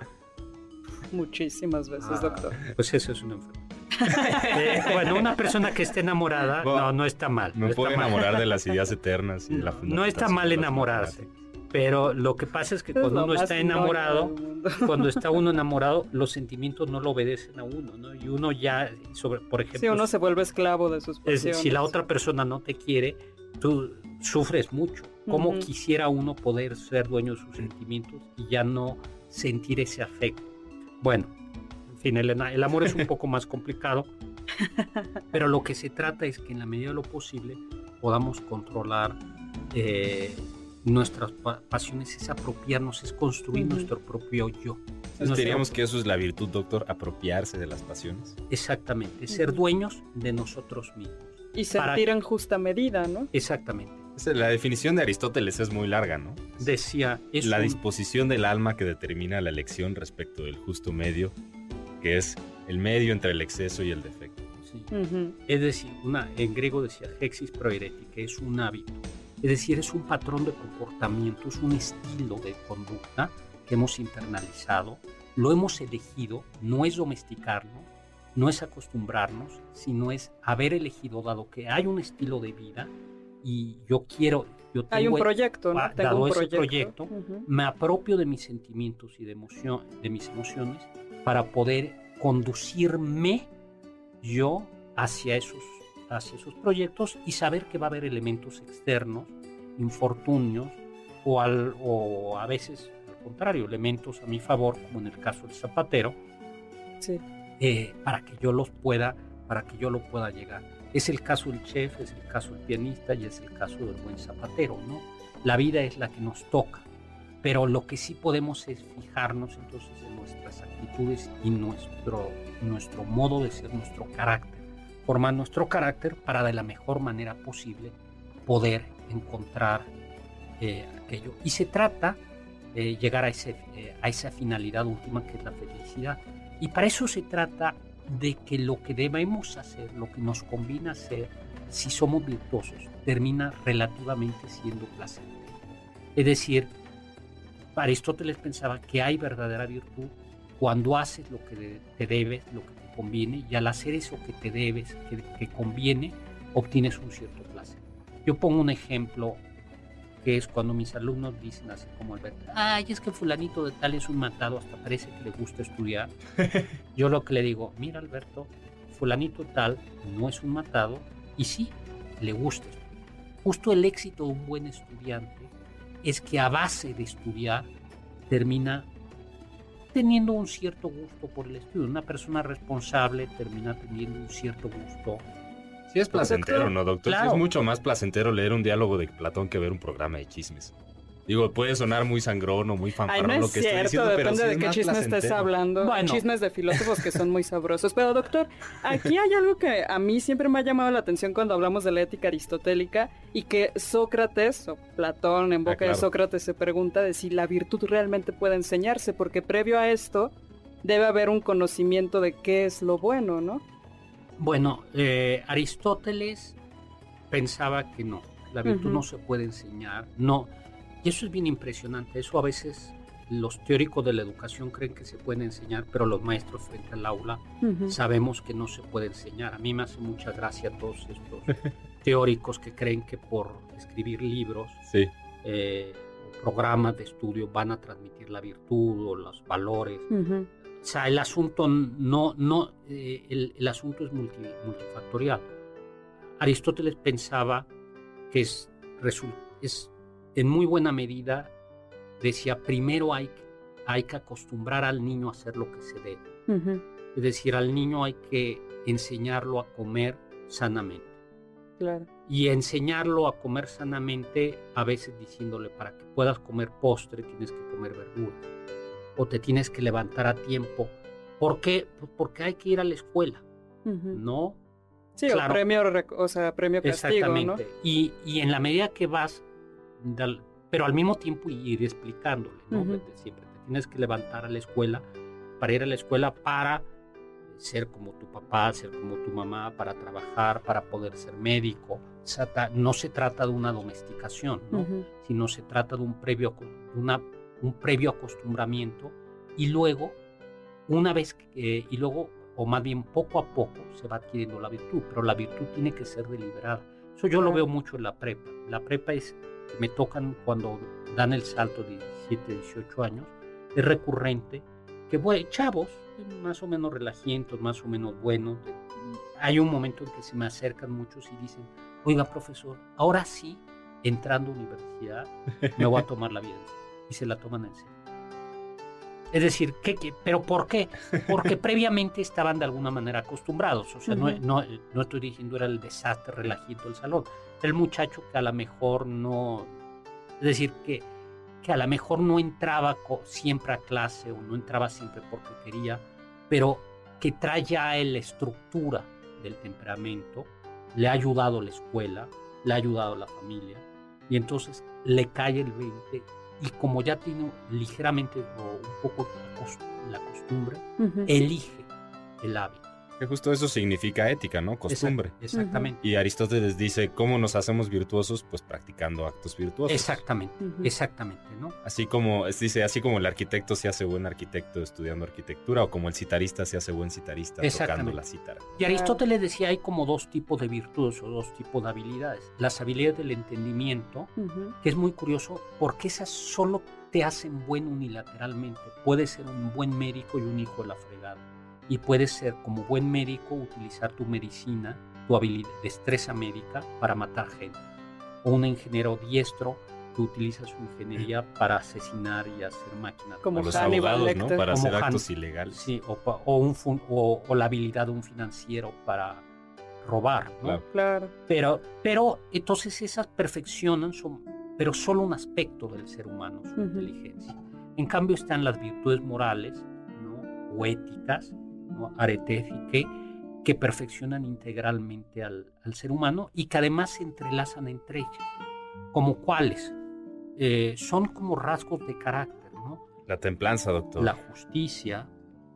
Muchísimas veces, Ah, doctor. Pues eso es una enfermedad. Eh, bueno, una persona que esté enamorada, Bueno, no, no está mal. no Me está puedo mal. enamorar de las ideas eternas y de la No está mal enamorarse. Pero lo que pasa es que Es cuando uno está enamorado, [LAUGHS] cuando está uno enamorado, los sentimientos no lo obedecen a uno, ¿no? Y uno ya, sobre, por ejemplo, Sí, uno se vuelve esclavo de sus es- pasiones. si la otra persona no te quiere, tú sufres mucho. ¿Cómo quisiera uno poder ser dueño de sus sentimientos y ya no sentir ese afecto? Bueno, en fin, el, ena- el amor es un [LAUGHS] poco más complicado, pero lo que se trata es que en la medida de lo posible podamos controlar eh, nuestras pa- pasiones, es apropiarnos, es construir nuestro propio yo. Entonces Nuestro- diríamos que eso es la virtud, doctor, apropiarse de las pasiones. Exactamente, ser dueños de nosotros mismos. Y para- sentir en justa medida, ¿no? Exactamente. La definición de Aristóteles es muy larga, ¿no? Decía, es la un- disposición del alma que determina la elección respecto del justo medio, que es el medio entre el exceso y el defecto. sí. Es decir, una, en griego decía hexis proeretica, es un hábito. Es decir, es un patrón de comportamiento, es un estilo de conducta que hemos internalizado, lo hemos elegido, no es domesticarnos, no es acostumbrarnos, sino es haber elegido, dado que hay un estilo de vida y yo quiero, yo hay un proyecto, ¿no? Tengo un proyecto, me apropio de mis sentimientos y de, emoción, de mis emociones para poder conducirme yo hacia esos, hacia esos proyectos y saber que va a haber elementos externos, infortunios o, al, o a veces al contrario, elementos a mi favor, como en el caso del zapatero, eh, para que yo los pueda, para que yo lo pueda llegar. Es el caso del chef, es el caso del pianista y es el caso del buen zapatero, ¿no? La vida es la que nos toca, pero lo que sí podemos es fijarnos entonces en nuestras actitudes y nuestro, nuestro modo de ser, nuestro carácter, formar nuestro carácter para de la mejor manera posible poder encontrar eh, aquello. Y se trata de llegar a, ese, eh, a esa finalidad última que es la felicidad. Y para eso se trata de que lo que debemos hacer, lo que nos conviene hacer, si somos virtuosos, termina relativamente siendo placentero. Es decir, Aristóteles pensaba que hay verdadera virtud cuando haces lo que te debes, lo que te conviene, y al hacer eso que te debes, que, que conviene, obtienes un cierto placer. Yo pongo un ejemplo que es cuando mis alumnos dicen así como Alberto, ay, es que fulanito de tal es un matado, hasta parece que le gusta estudiar. [LAUGHS] Yo lo que le digo, mira Alberto, fulanito tal no es un matado y sí, le gusta estudiar. Justo el éxito de un buen estudiante es que a base de estudiar termina teniendo un cierto gusto por el estudio. Una persona responsable termina teniendo un cierto gusto Sí es placentero, ¿no, doctor? es mucho más placentero leer un diálogo de Platón que ver un programa de chismes. Digo, puede sonar muy sangrón o muy fanfarrón no lo que estoy diciendo, depende pero de qué chisme estés hablando. Bueno. Chismes de filósofos que son muy sabrosos. Pero, doctor, aquí hay algo que a mí siempre me ha llamado la atención cuando hablamos de la ética aristotélica y que Sócrates, o Platón en boca ah, de Sócrates, se pregunta de si la virtud realmente puede enseñarse, porque previo a esto debe haber un conocimiento de qué es lo bueno, ¿no? Bueno, eh, Aristóteles pensaba que no, la virtud no se puede enseñar, no. Y eso es bien impresionante, eso a veces los teóricos de la educación creen que se puede enseñar, pero los maestros frente al aula sabemos que no se puede enseñar. A mí me hace mucha gracia todos estos [LAUGHS] teóricos que creen que por escribir libros, eh, programas de estudio van a transmitir la virtud o los valores. O sea, el asunto no, no, eh, el, asunto es multifactorial. Aristóteles pensaba que es, es, en muy buena medida, decía, primero hay, hay que acostumbrar al niño a hacer lo que se debe. Es decir, al niño hay que enseñarlo a comer sanamente. Claro. Y enseñarlo a comer sanamente, a veces diciéndole, para que puedas comer postre, tienes que comer verduras o te tienes que levantar a tiempo. ¿Por qué? Pues porque hay que ir a la escuela, ¿no? Sí, o premio, o sea, premio castigo, Exactamente. Y, y, en la medida que vas, pero al mismo tiempo ir explicándole, ¿no? Siempre te tienes que levantar a la escuela para ir a la escuela para ser como tu papá, ser como tu mamá, para trabajar, para poder ser médico. No se trata de una domesticación, ¿no? sino se trata de un previo, una un previo acostumbramiento y luego, una vez que, y luego, o más bien poco a poco, se va adquiriendo la virtud, pero la virtud tiene que ser deliberada. Eso yo lo veo mucho en la prepa. La prepa es, me tocan cuando dan el salto de 17, 18 años, es recurrente que, bueno, chavos, más o menos relajientos, más o menos buenos, hay un momento en que se me acercan muchos y dicen, oiga profesor, ahora sí, entrando a universidad, me voy a tomar la vida y se la toman en serio. Es decir, ¿qué, pero por qué? Porque [LAUGHS] previamente estaban de alguna manera acostumbrados. O sea, no, no, no, estoy diciendo era el desastre relajito del salón. El muchacho que a lo mejor no. Es decir, que, que a lo mejor no entraba siempre a clase o no entraba siempre porque quería, pero que trae ya la estructura del temperamento, le ha ayudado la escuela, le ha ayudado la familia, y entonces le cae el 20 y como ya tiene ligeramente o un poco la costumbre, elige el hábito. Que justo eso significa ética, ¿no? Costumbre. exactamente. Y Aristóteles dice, ¿cómo nos hacemos virtuosos? Pues practicando actos virtuosos. Exactamente, exactamente, ¿no? Así como, dice, así como el arquitecto se hace buen arquitecto estudiando arquitectura, o como el citarista se hace buen citarista tocando la cítara. Y Aristóteles decía, hay como dos tipos de virtudes o dos tipos de habilidades. Las habilidades del entendimiento, que es muy curioso, porque esas solo te hacen buen unilateralmente. Puedes ser un buen médico y un hijo de la fregada y puedes ser como buen médico utilizar tu medicina, tu habilidad, destreza médica para matar gente. O un ingeniero diestro que utiliza su ingeniería para asesinar y hacer máquinas. Como los abogados, ¿no? Para hacer actos ilegales. Sí, o, un o, la habilidad de un financiero para robar, ¿no? Claro. Pero, pero entonces esas perfeccionan, son, pero solo un aspecto del ser humano, su inteligencia. En cambio están las virtudes morales, ¿no? O éticas, ¿no? que perfeccionan integralmente al, ser humano y que además se entrelazan entre ellas. ¿Como cuáles? Eh, son como rasgos de carácter, ¿no? La templanza, doctor. La justicia,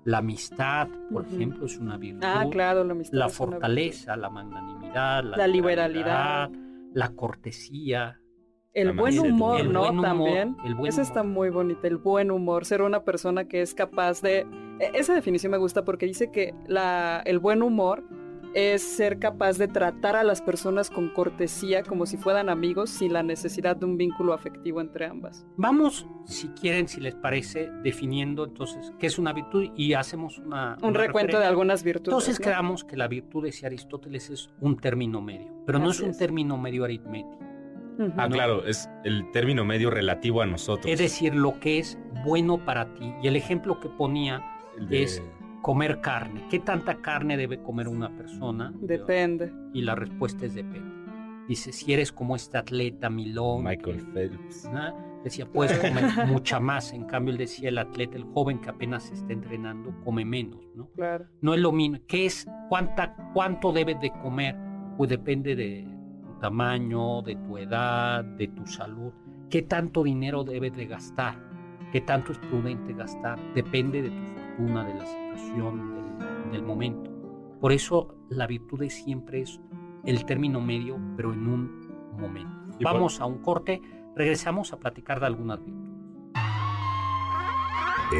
la amistad, por ejemplo, es una virtud. Ah, claro, la amistad. La fortaleza, la magnanimidad, la, liberalidad, la cortesía, el buen humor, ¿no? También. El Eso está muy bonito, el buen humor, ser una persona que es capaz de... E, esa definición me gusta porque dice que la, el buen humor es ser capaz de tratar a las personas con cortesía como si fueran amigos sin la necesidad de un vínculo afectivo entre ambas. Vamos, si quieren, si les parece, definiendo entonces qué es una virtud y hacemos una... Un recuento de algunas virtudes. Entonces creamos que la virtud, decía Aristóteles, es un término medio, pero no es un término medio aritmético Ah, claro, es el término medio relativo a nosotros. Es decir, lo que es bueno para ti. Y el ejemplo que ponía es comer carne. ¿Qué tanta carne debe comer una persona? Depende. Y la respuesta es depende. Dice, si eres como este atleta Milón. Michael Phelps. Decía, puedes comer [LAUGHS] mucha más. En cambio, él decía, el atleta, el joven que apenas se está entrenando, come menos, ¿no? Claro. No es lo mismo. ¿Qué es? ¿Cuánta, ¿Cuánto debes de comer? Pues depende de, tamaño, de tu edad, de tu salud, qué tanto dinero debes de gastar, qué tanto es prudente gastar, depende de tu fortuna, de la situación, del, momento. Por eso la virtud siempre es el término medio, pero en un momento. Vamos a un corte, regresamos a platicar de algunas virtudes.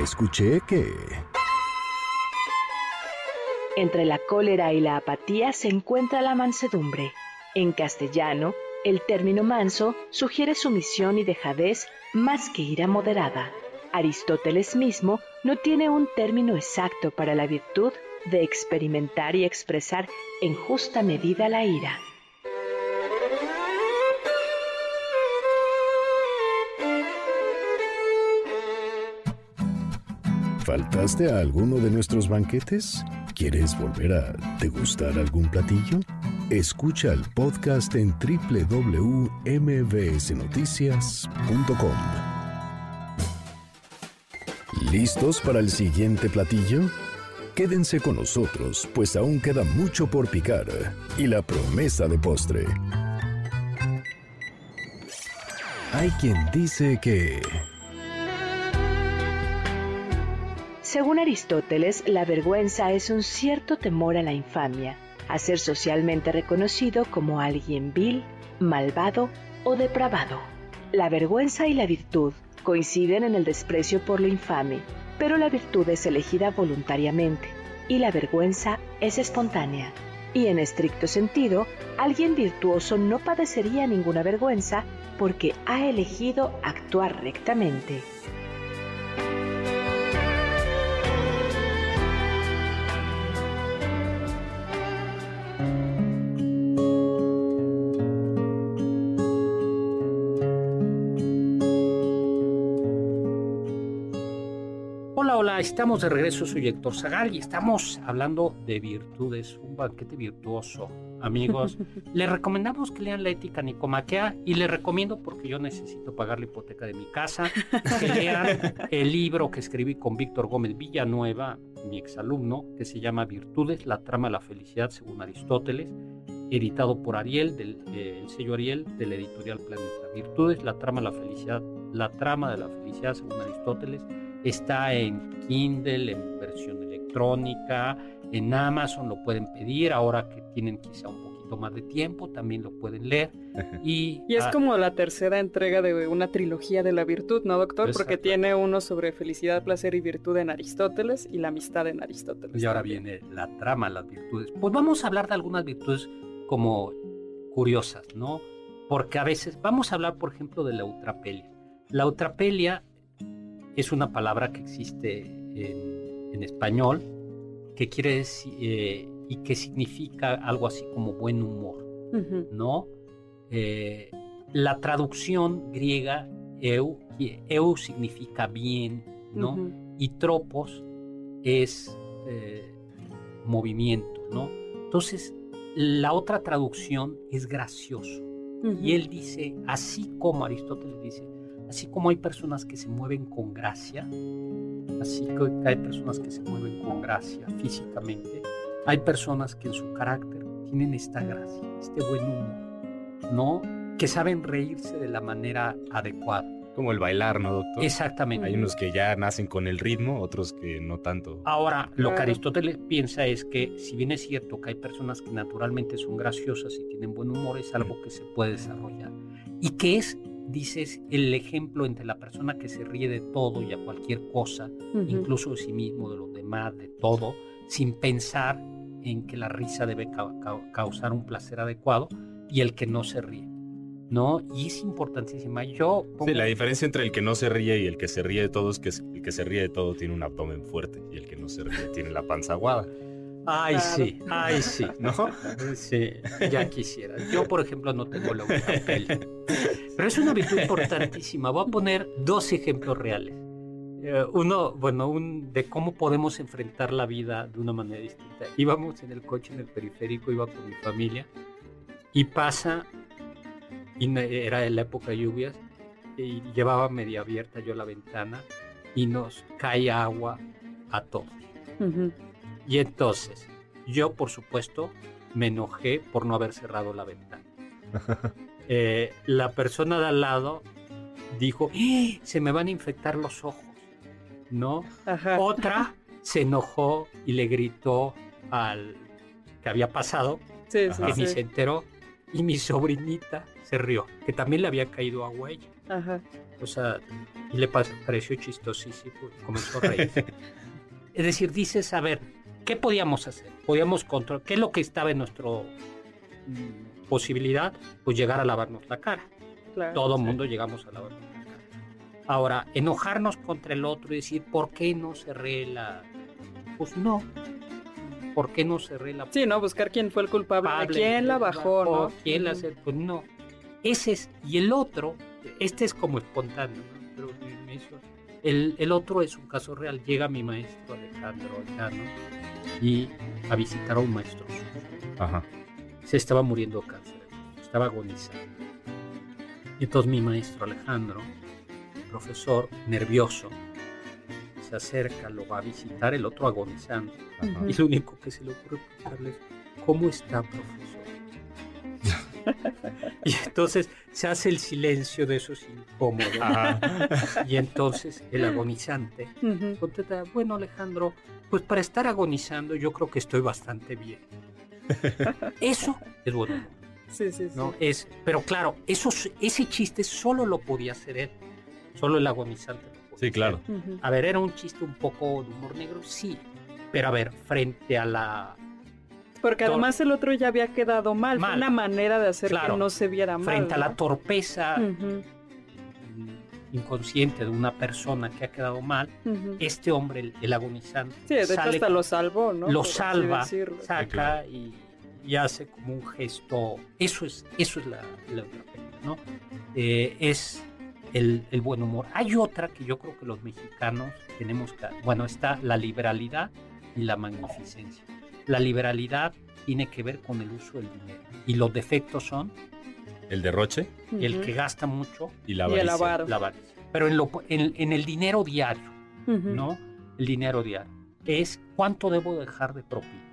Escuché que... Entre la cólera y la apatía se encuentra la mansedumbre. En castellano, el término manso sugiere sumisión y dejadez más que ira moderada. Aristóteles mismo no tiene un término exacto para la virtud de experimentar y expresar en justa medida la ira. ¿Faltaste a alguno de nuestros banquetes? ¿Quieres volver a degustar algún platillo? Escucha el podcast en www.mbsnoticias.com. ¿Listos para el siguiente platillo? Quédense con nosotros, pues aún queda mucho por picar y la promesa de postre. Hay quien dice que... Según Aristóteles, la vergüenza es un cierto temor a la infamia a ser socialmente reconocido como alguien vil, malvado o depravado. La vergüenza y la virtud coinciden en el desprecio por lo infame, pero la virtud es elegida voluntariamente y la vergüenza es espontánea. Y en estricto sentido, alguien virtuoso no padecería ninguna vergüenza porque ha elegido actuar rectamente. Estamos de regreso, soy Héctor Zagal y estamos hablando de virtudes, un banquete virtuoso. Amigos, [LAUGHS] les recomendamos que lean la ética nicomaquea y les recomiendo, porque yo necesito pagar la hipoteca de mi casa, que lean el libro que escribí con Víctor Gómez Villanueva, mi exalumno, que se llama Virtudes, la trama de la felicidad según Aristóteles, editado por Ariel, del eh, el sello Ariel, de la editorial Planeta. Virtudes, la trama de la felicidad, la trama de la felicidad según Aristóteles, Está en Kindle, en versión electrónica en Amazon lo pueden pedir, ahora que tienen quizá un poquito más de tiempo, también lo pueden leer. Y, y es como la tercera entrega de una trilogía de la virtud, ¿no, doctor? Porque tiene uno sobre felicidad, placer y virtud en Aristóteles y la amistad en Aristóteles. Y ahora viene la trama, las virtudes. Pues vamos a hablar de algunas virtudes como curiosas, ¿no? Porque a veces, vamos a hablar, por ejemplo, de la eutrapelia. La eutrapelia es una palabra que existe en, español, que quiere decir, eh, y que significa algo así como buen humor, ¿no? Eh, la traducción griega, eu, eu significa bien, ¿no? Y tropos es eh, movimiento, ¿no? Entonces, la otra traducción es gracioso. Y él dice, así como Aristóteles dice, así como hay personas que se mueven con gracia, así que hay personas que se mueven con gracia físicamente, hay personas que en su carácter tienen esta gracia, este buen humor, ¿no? Que saben reírse de la manera adecuada. Como el bailar, ¿no, doctor? Exactamente. Hay unos que ya nacen con el ritmo, otros que no tanto. Ahora, lo que Aristóteles piensa es que, si bien es cierto que hay personas que naturalmente son graciosas y tienen buen humor, es algo que se puede desarrollar. Y que es, dices, el ejemplo entre la persona que se ríe de todo y a cualquier cosa, incluso de sí mismo, de los demás, de todo, sin pensar en que la risa debe causar un placer adecuado, y el que no se ríe. ¿no? Y es importantísima. Yo Sí, la diferencia entre el que no se ríe y el que se ríe de todo es que el que se ríe de todo tiene un abdomen fuerte y el que no se ríe tiene la panza aguada. Ay, sí, ay, sí, ¿no? [LAUGHS] Sí, ya quisiera. Yo, por ejemplo, no tengo la piel. Pero es una virtud importantísima. Voy a poner dos ejemplos reales. Eh, uno, bueno, un de cómo podemos enfrentar la vida de una manera distinta. Íbamos en el coche en el periférico, iba con mi familia, y pasa y era en la época de lluvias y llevaba media abierta yo la ventana y nos cae agua a todos. Y entonces yo por supuesto me enojé por no haber cerrado la ventana. [LAUGHS] Eh, la persona de al lado dijo, ¡Eh! se me van a infectar los ojos, ¿no? Otra se enojó y le gritó al que había pasado, que ni se enteró, y mi sobrinita se rió, que también le había caído agua a ella. Ajá. O sea, y le pareció chistosísimo y comenzó a reír. [LAUGHS] es decir, dices, a ver, ¿qué podíamos hacer? Podíamos controlar, ¿qué es lo que estaba en nuestra mm, posibilidad? Pues llegar a lavarnos la cara. Todo el mundo llegamos a lavarnos la cara. Ahora, enojarnos contra el otro y decir, ¿por qué no cerré la...? Pues no, ¿por qué no cerré la Sí, no, buscar quién fue el culpable, quién la bajó, ¿no? ¿Quién la hace? Pues no. Ese es, y el otro, este es como espontáneo, ¿no? el, el, otro es un caso real. Llega mi maestro Alejandro y a visitar a un maestro Ajá. Se estaba muriendo de cáncer, estaba agonizando. Entonces mi maestro Alejandro, profesor, nervioso, se acerca, lo va a visitar, el otro agonizando. Y lo único que se le ocurre preguntarle es, ¿cómo está, profesor? [LAUGHS] y entonces se hace el silencio de esos incómodos. Y entonces el agonizante contesta, bueno Alejandro, pues para estar agonizando yo creo que estoy bastante bien. [LAUGHS] Eso es bueno. Sí, sí, sí. ¿no? Es, pero claro, eso, ese chiste solo lo podía hacer él, solo el agonizante. Sí, claro. A ver, era un chiste un poco de humor negro, sí, pero a ver, frente a la porque además el otro ya había quedado mal. una manera de hacer que no se viera mal. Frente a la torpeza inconsciente de una persona que ha quedado mal, este hombre, el, agonizante. Sí, de hecho hasta lo salvó, ¿no? Lo salva, saca y, hace como un gesto. Eso es, eso es la, otra ¿no? Eh, es el, el, buen humor. Hay otra que yo creo que los mexicanos tenemos que. Bueno, está la liberalidad y la magnificencia. La liberalidad tiene que ver con el uso del dinero. Y los defectos son... El derroche. El que gasta mucho. Y la avaricia. La Pero en, lo, en, el dinero diario, ¿no? El dinero diario. Es cuánto debo dejar de propina.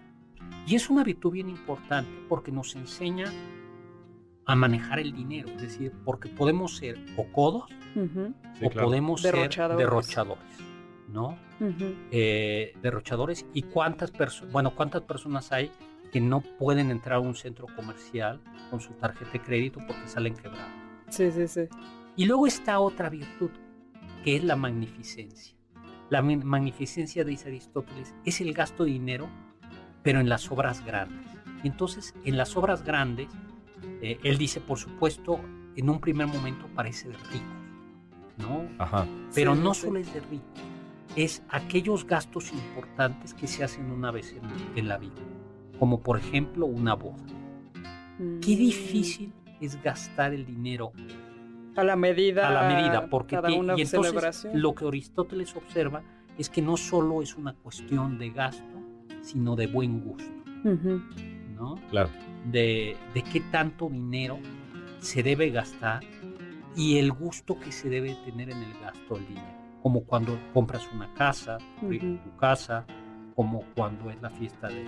Y es una virtud bien importante porque nos enseña a manejar el dinero. Es decir, porque podemos ser o codos o podemos ser derrochadores. ¿no? Eh, derrochadores y cuántas personas, bueno, cuántas personas hay que no pueden entrar a un centro comercial con su tarjeta de crédito porque salen quebrados. Sí, sí, sí. Y luego está otra virtud, que es la magnificencia. La magnificencia, dice Aristóteles, es el gasto de dinero, pero en las obras grandes. Entonces, en las obras grandes, eh, él dice, por supuesto, en un primer momento parece de ricos, ¿no? Ajá. Pero no solo es de ricos, es aquellos gastos importantes que se hacen una vez en, la vida, como por ejemplo una boda. Qué mm. difícil es gastar el dinero a la medida. A la medida, porque y entonces lo que Aristóteles observa es que no solo es una cuestión de gasto, sino de buen gusto. ¿No? Claro. De, de qué tanto dinero se debe gastar y el gusto que se debe tener en el gasto del dinero. Como cuando compras una casa, tu casa, como cuando es la fiesta de.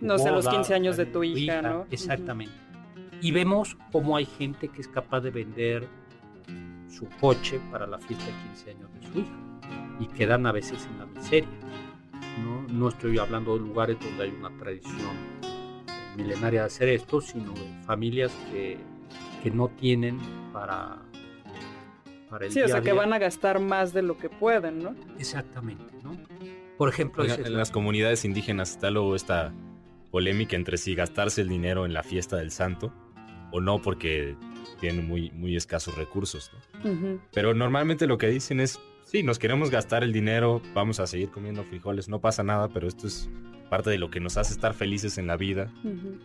no sé, los 15 años de tu, hija, ¿no? Exactamente. Y vemos cómo hay gente que es capaz de vender su coche para la fiesta de 15 años de su hija y quedan a veces en la miseria. No, no estoy hablando de lugares donde hay una tradición milenaria de hacer esto, sino de familias que, que no tienen para, para el Sí, o sea, que van a gastar más de lo que pueden, ¿no? Exactamente, ¿no? Por ejemplo, en las comunidades indígenas está luego esta polémica entre si gastarse el dinero en la fiesta del santo o no porque tienen muy, muy escasos recursos. Pero normalmente lo que dicen es, sí, nos queremos gastar el dinero, vamos a seguir comiendo frijoles, no pasa nada, pero esto es parte de lo que nos hace estar felices en la vida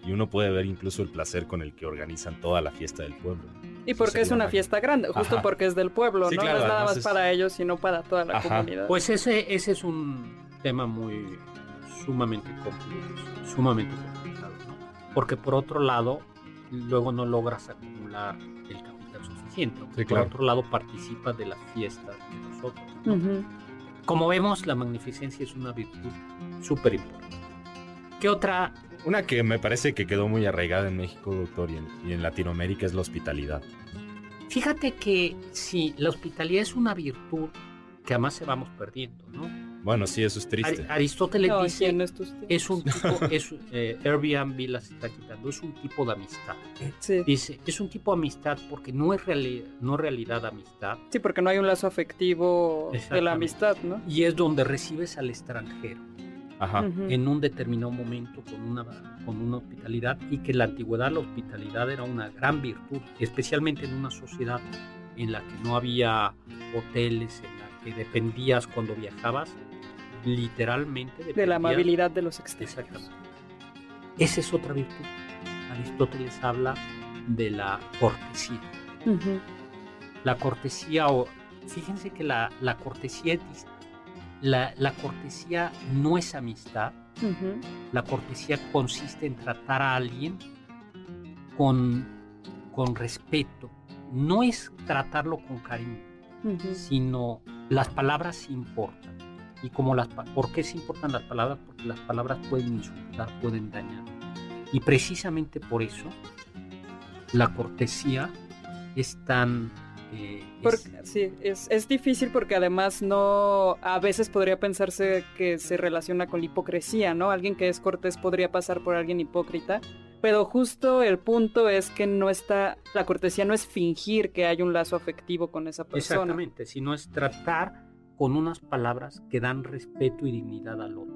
y uno puede ver incluso el placer con el que organizan toda la fiesta del pueblo. Y porque es una fiesta grande, justo porque es del pueblo, ¿no? no es nada más para ellos, sino para toda la comunidad. Pues ese, ese es un tema muy sumamente complicado, sumamente complicado, ¿no? Porque por otro lado, luego no logras acumular el capital suficiente. Por otro lado, participas de las fiestas de nosotros. Como vemos, la magnificencia es una virtud súper importante. ¿Qué otra? Una que me parece que quedó muy arraigada en México, doctor, y en, y en Latinoamérica es la hospitalidad. Fíjate que sí, la hospitalidad es una virtud que además se vamos perdiendo, ¿no? Bueno, sí, eso es triste. Aristóteles dice, es, un tipo, [LAUGHS] es, eh, Airbnb las está quitando, es un tipo de amistad. Dice, es un tipo de amistad porque no es no realidad amistad. Sí, porque no hay un lazo afectivo de la amistad, ¿no? Y es donde recibes al extranjero. Ajá. en un determinado momento con una, con una hospitalidad y que en la antigüedad la hospitalidad era una gran virtud, especialmente en una sociedad en la que no había hoteles, en la que dependías cuando viajabas literalmente de la amabilidad de los extranjeros. Esa es otra virtud. Aristóteles habla de la cortesía. La cortesía, o fíjense que la, cortesía la, la, cortesía no es amistad. La cortesía consiste en tratar a alguien con, con respeto. No es tratarlo con cariño, sino las palabras importan. Y como las, ¿por qué se importan las palabras? Porque las palabras pueden insultar, pueden dañar. Y precisamente por eso la cortesía es tan... Eh, sí, es, es, difícil porque además no, a veces podría pensarse que se relaciona con la hipocresía, ¿no? Alguien que es cortés podría pasar por alguien hipócrita, pero justo el punto es que no está, la cortesía no es fingir que hay un lazo afectivo con esa persona. Exactamente, sino es tratar con unas palabras que dan respeto y dignidad al otro.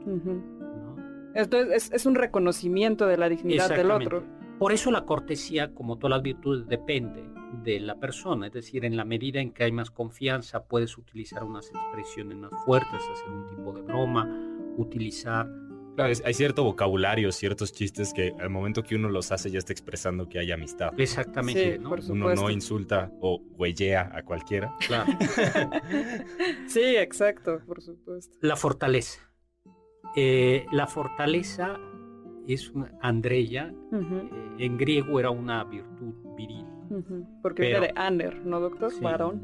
Esto es, un reconocimiento de la dignidad del otro. Por eso la cortesía, como todas las virtudes, depende de la persona. Es decir, en la medida en que hay más confianza, puedes utilizar unas expresiones más fuertes, hacer un tipo de broma, utilizar hay cierto vocabulario, ciertos chistes que al momento que uno los hace ya está expresando que hay amistad. Exactamente. Uno no insulta o huellea a cualquiera. Claro. [LAUGHS] sí, exacto, por supuesto. La fortaleza. Eh, la fortaleza es una andreya. Eh, en griego era una virtud viril. Porque viene de aner, ¿no, doctor? Varón.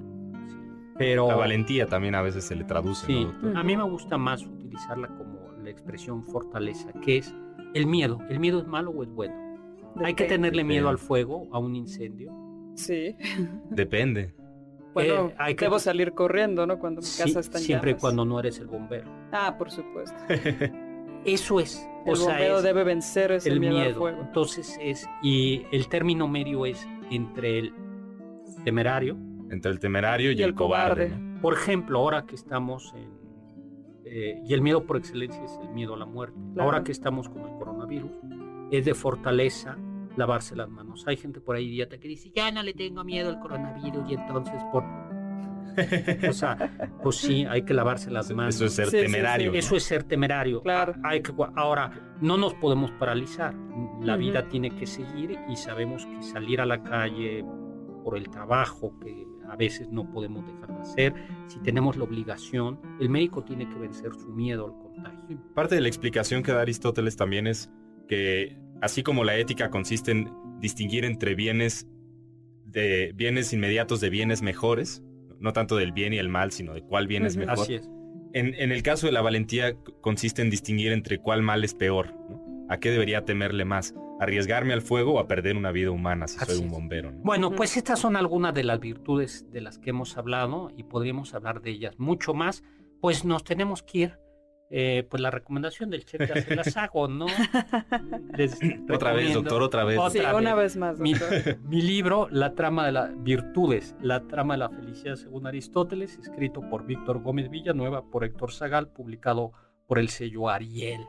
Pero, la valentía también a veces se le traduce. Sí, a mí me gusta más utilizarla como la expresión fortaleza, que es el miedo. ¿El miedo es malo o es bueno? ¿Hay que tenerle miedo al fuego, a un incendio? Sí. Depende. [LAUGHS] Bueno, eh, hay que... debo salir corriendo, ¿no? Cuando mi casa está en Siempre y cuando no eres el bombero. Ah, por supuesto. [LAUGHS] Eso es. El bombero debe vencer ese el miedo, Al fuego. Entonces es, y el término medio es entre el temerario. Entre el temerario y, el, cobarde. Por ejemplo, ahora que estamos en... Eh, y el miedo por excelencia es el miedo a la muerte. Ahora que estamos con el coronavirus, es de fortaleza lavarse las manos. Hay gente por ahí idiota que dice, ya no le tengo miedo al coronavirus y entonces por... [LAUGHS] o sea, pues sí, hay que lavarse las manos. Eso es ser temerario. Eso es ser temerario. Claro. Hay que, ahora, no nos podemos paralizar. La vida tiene que seguir y sabemos que salir a la calle por el trabajo que a veces no podemos dejar de hacer, si tenemos la obligación, el médico tiene que vencer su miedo al contagio. Parte de la explicación que da Aristóteles también es que así como la ética consiste en distinguir entre bienes de bienes inmediatos de bienes mejores, no tanto del bien y el mal, sino de cuál bien es mejor. Así es. En, en, el caso de la valentía consiste en distinguir entre cuál mal es peor. ¿A qué debería temerle más? ¿Arriesgarme al fuego o a perder una vida humana si soy un bombero? Bueno, pues estas son algunas de las virtudes de las que hemos hablado y podríamos hablar de ellas mucho más. Pues nos tenemos que ir eh, pues la recomendación del chef ya se las [LAUGHS] hago, ¿no? [LAUGHS] otra vez, doctor, otra vez. sí, una vez más, doctor. [LAUGHS] Mi, libro, La trama de las virtudes, la trama de la felicidad según Aristóteles, escrito por Víctor Gómez Villanueva, por Héctor Zagal, publicado por el sello Ariel.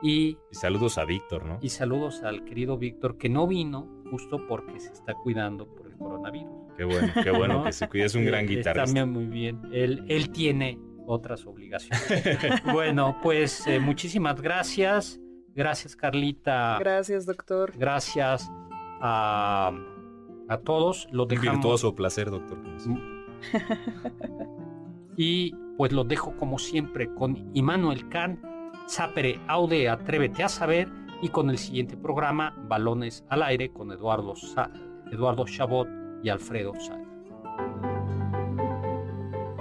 Y, y saludos a Víctor, ¿no? Y saludos al querido Víctor, que no vino justo porque se está cuidando por el coronavirus. Qué bueno, qué bueno que se cuide, es un gran guitarrista. También muy bien. Él, él tiene otras obligaciones. [LAUGHS] bueno, pues eh, muchísimas gracias. Gracias, Carlita. Gracias, doctor. Gracias a, a todos. Lo dejamos... Un virtuoso placer, doctor. [LAUGHS] y pues lo dejo como siempre con Immanuel Kant, Sapere Aude, Atrévete a Saber y con el siguiente programa, Balones al Aire con Eduardo, Eduardo Chabot y Alfredo Sá.